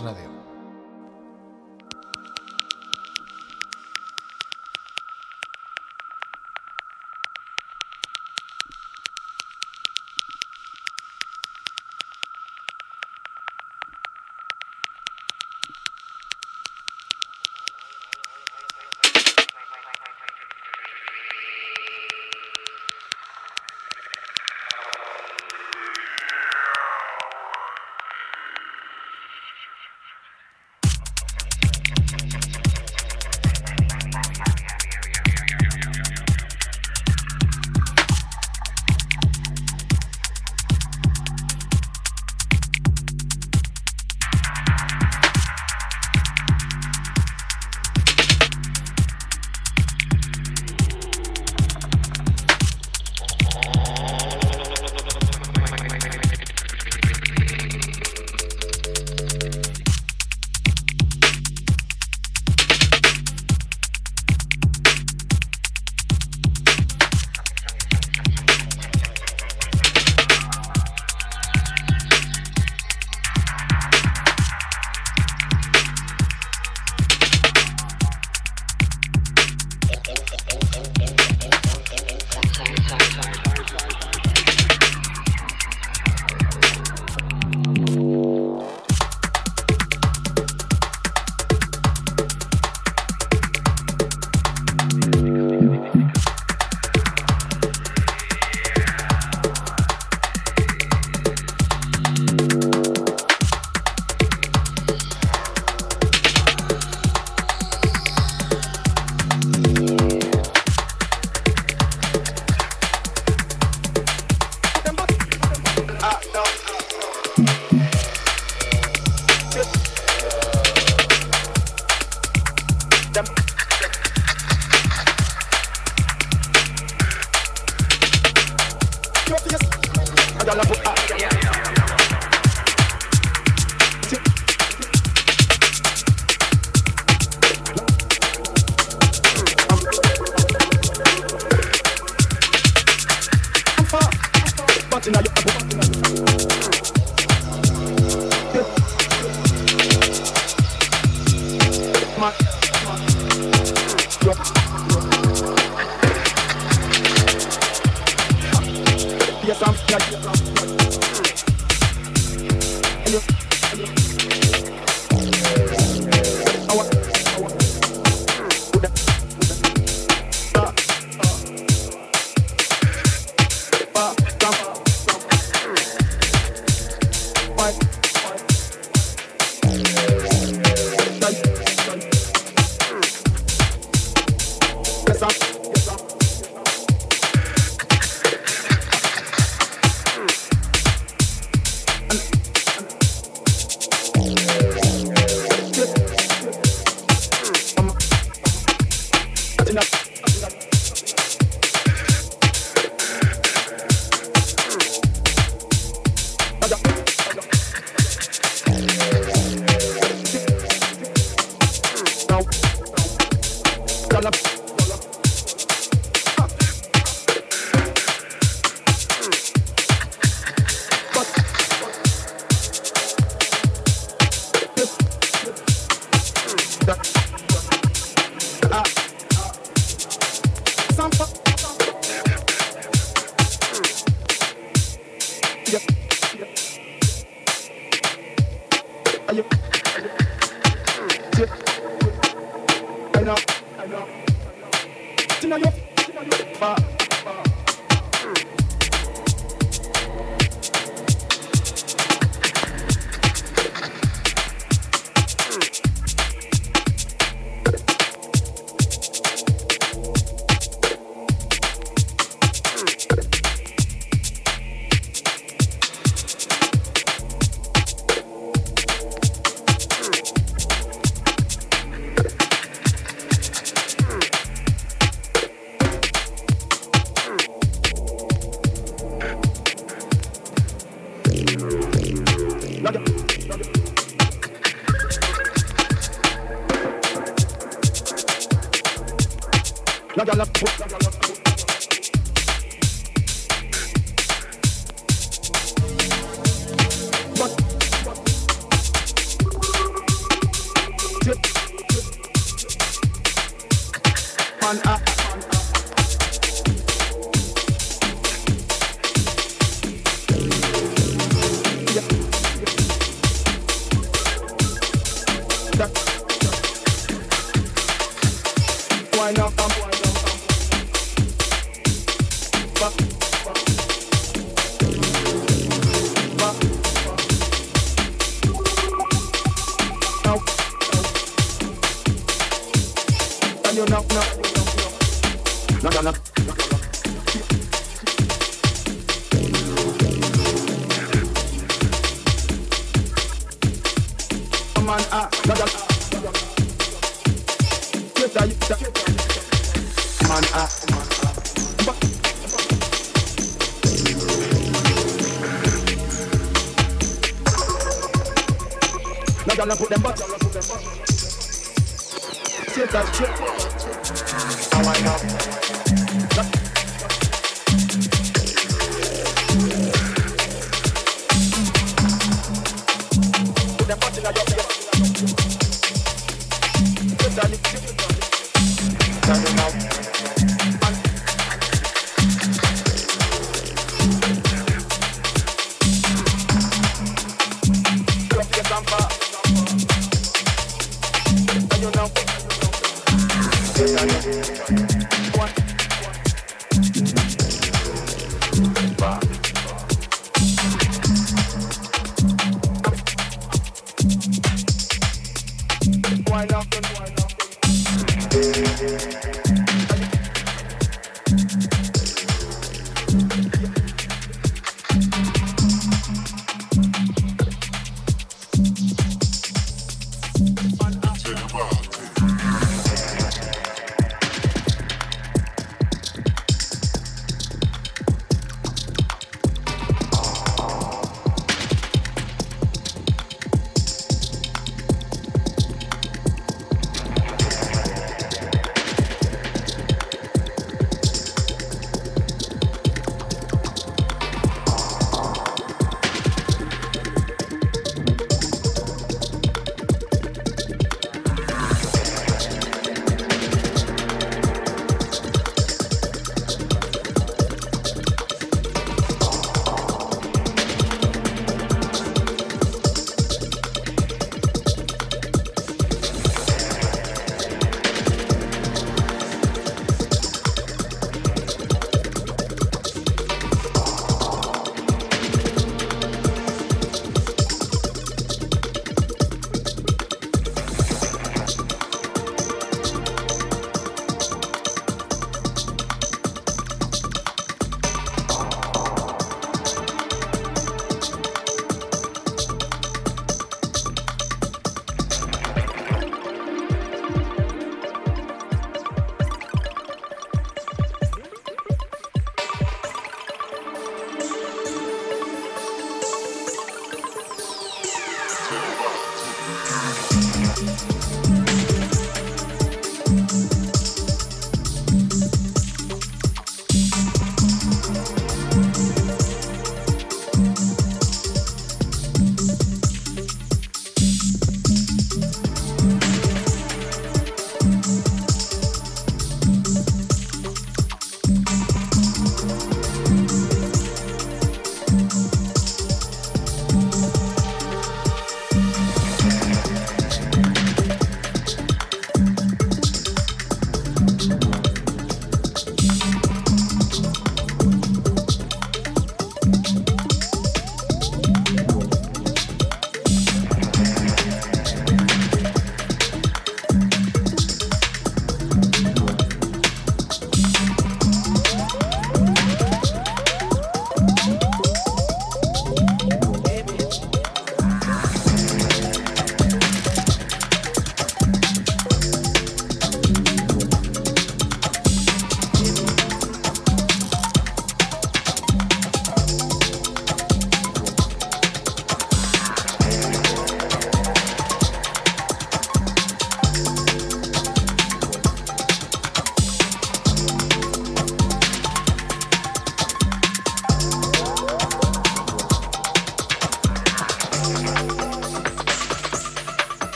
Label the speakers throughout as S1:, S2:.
S1: Radio.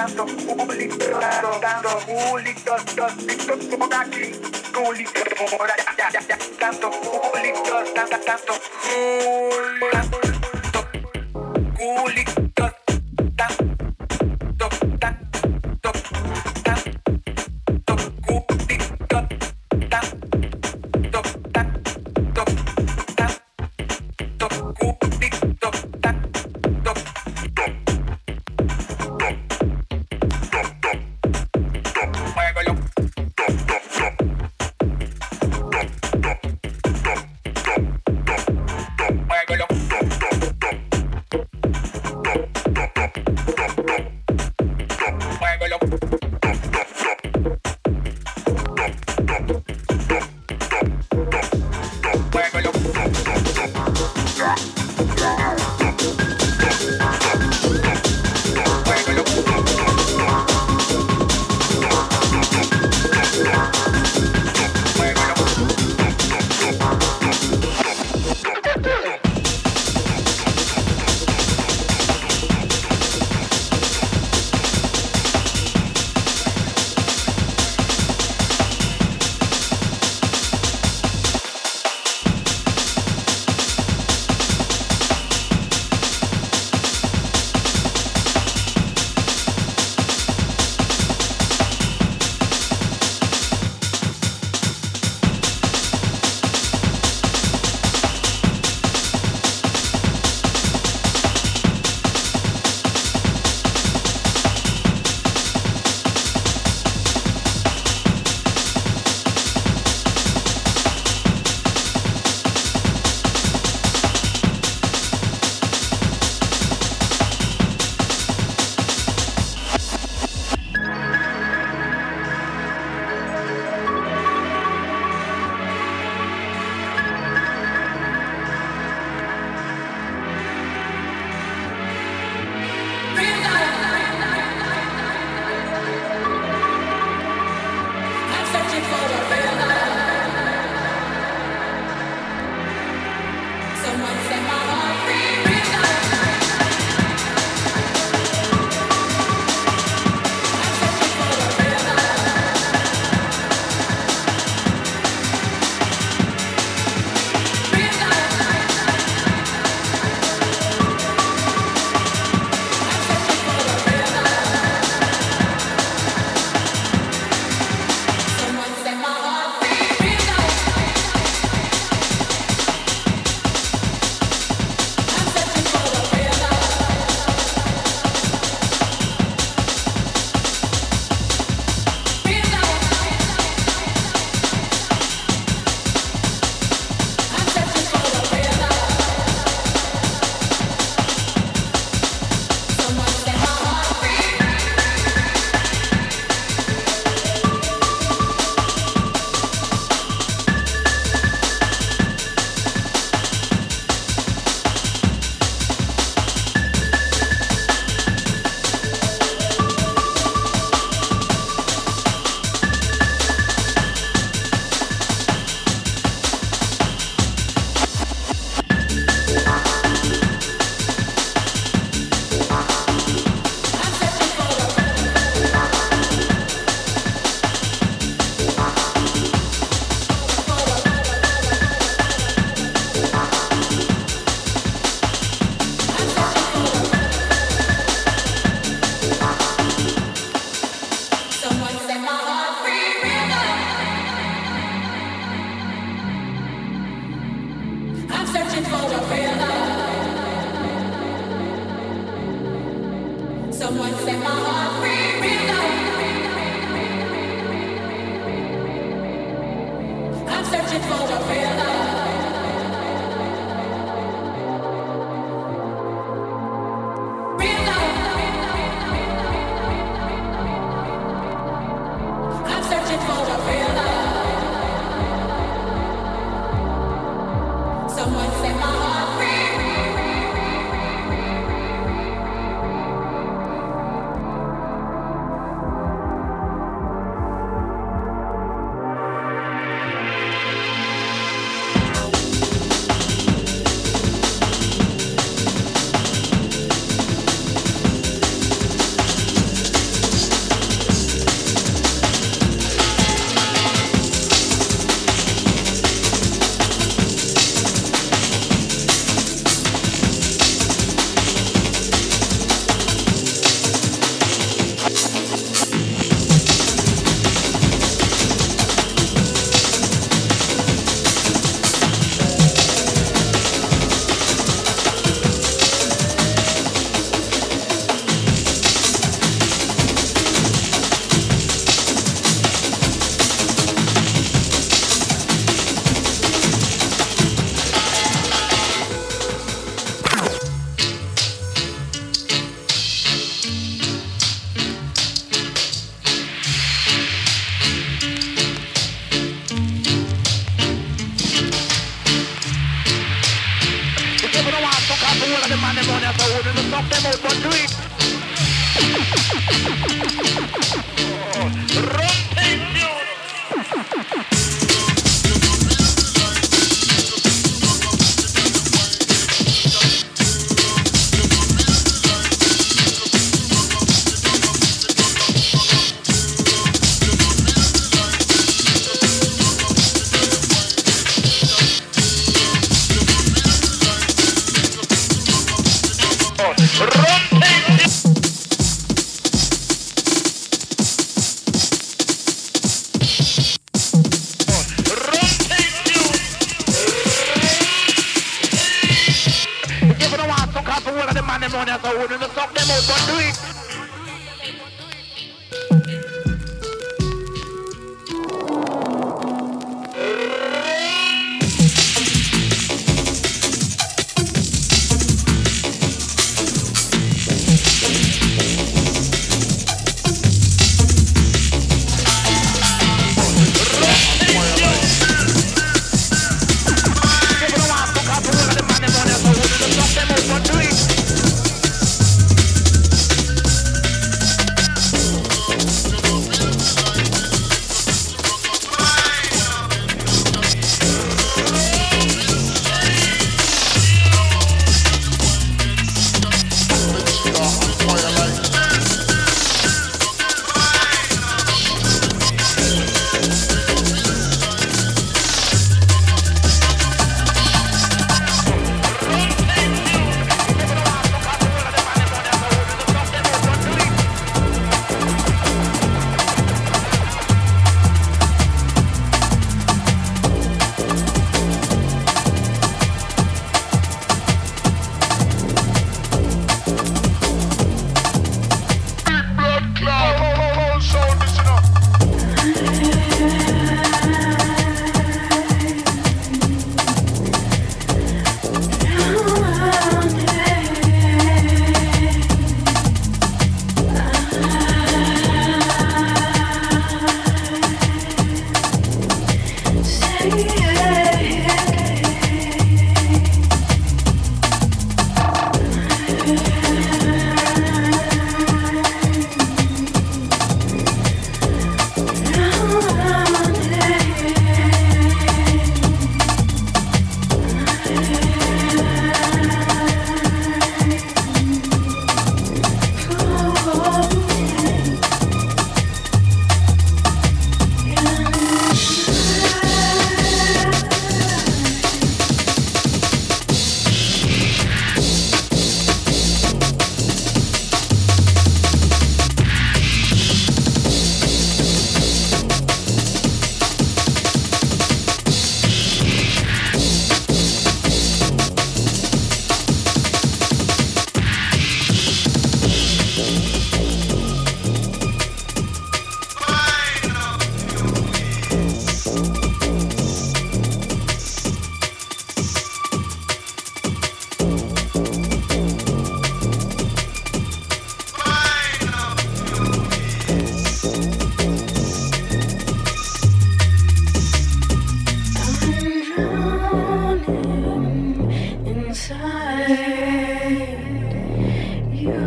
S2: tanto público tanto público, tanto como aquí, allá, tanto tanto, tanto.
S3: Rompemos el control.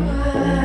S3: Bye.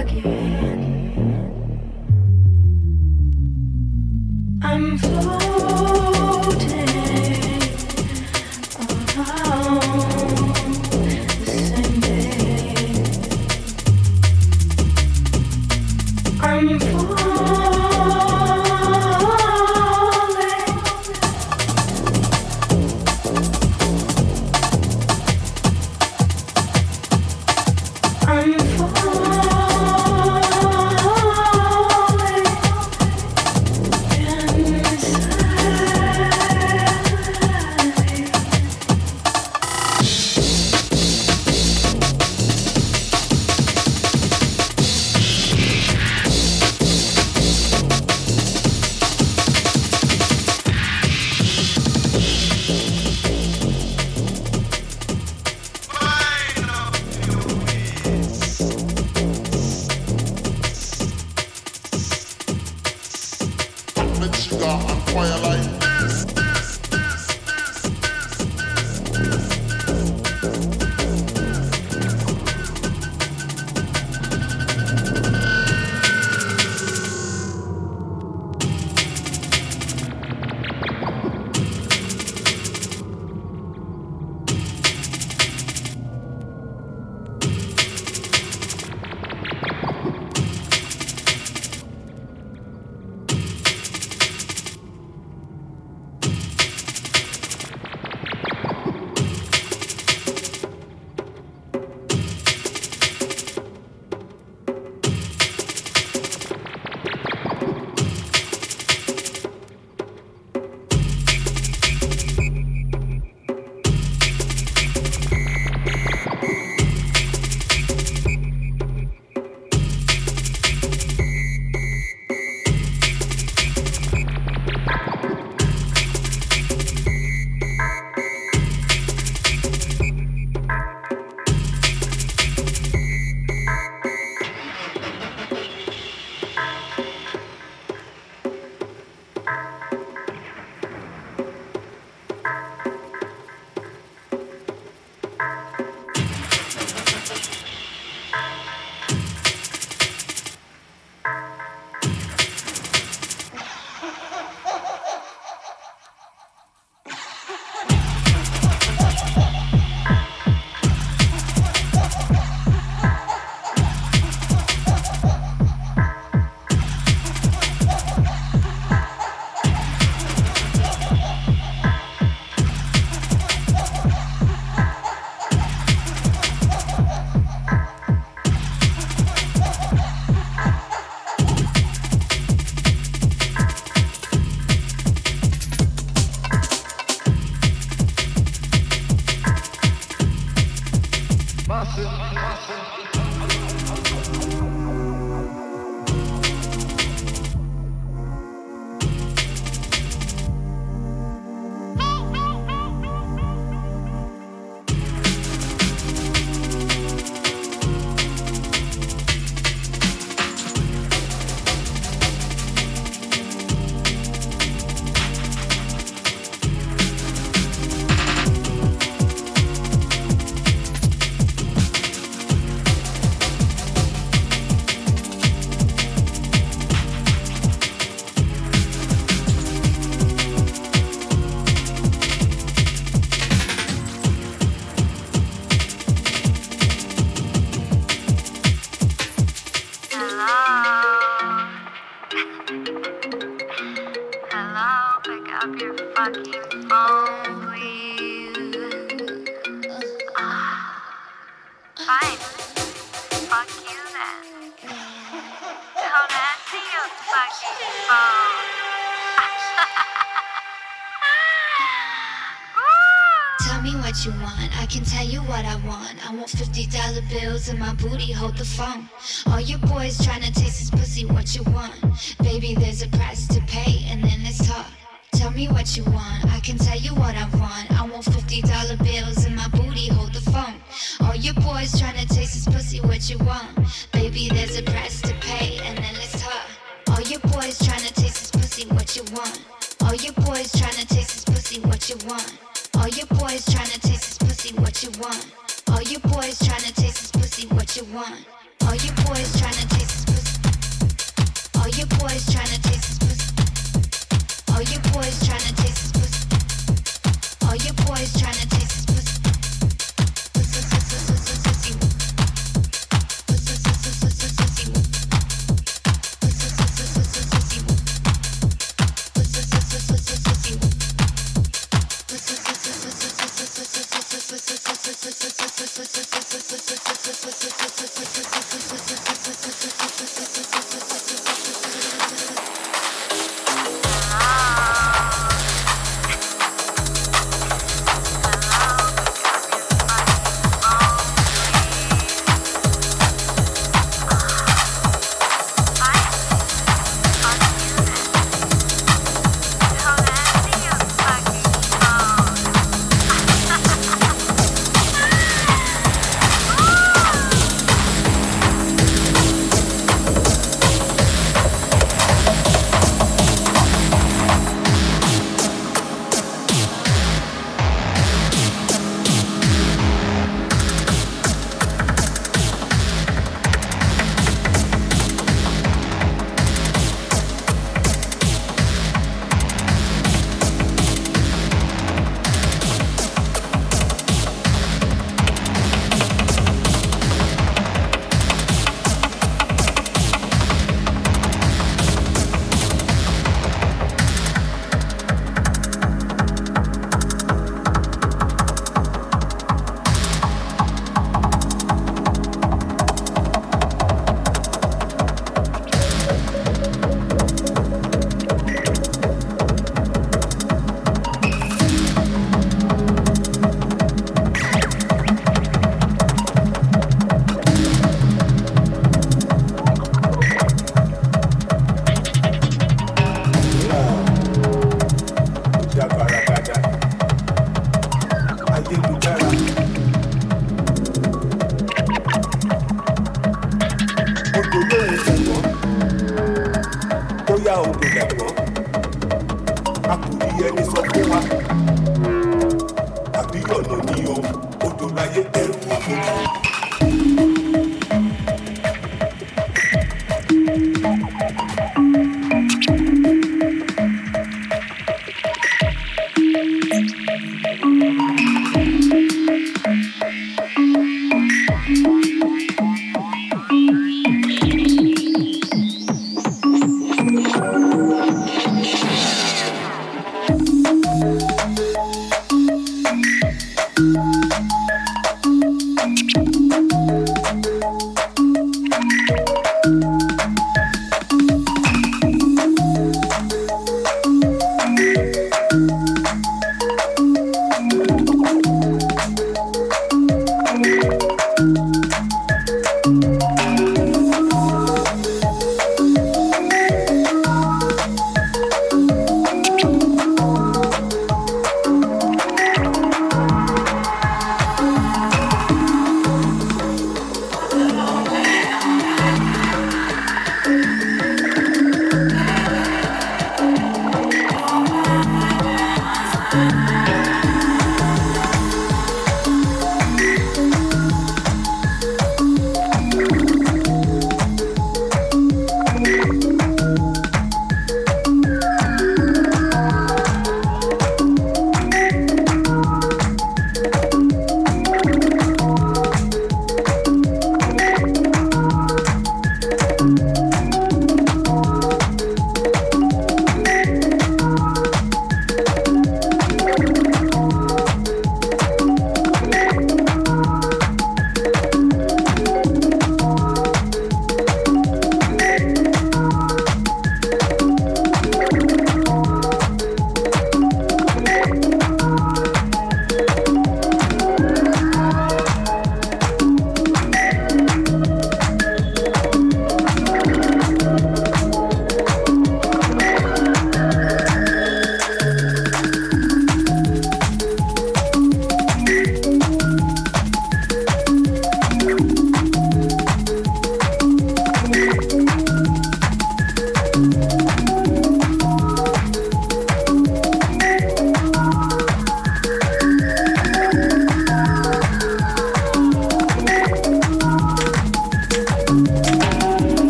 S3: Fifty dollar
S4: bills in my booty, hold the phone. All your boys tryna taste this pussy, what you want?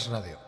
S5: Microondas Radio.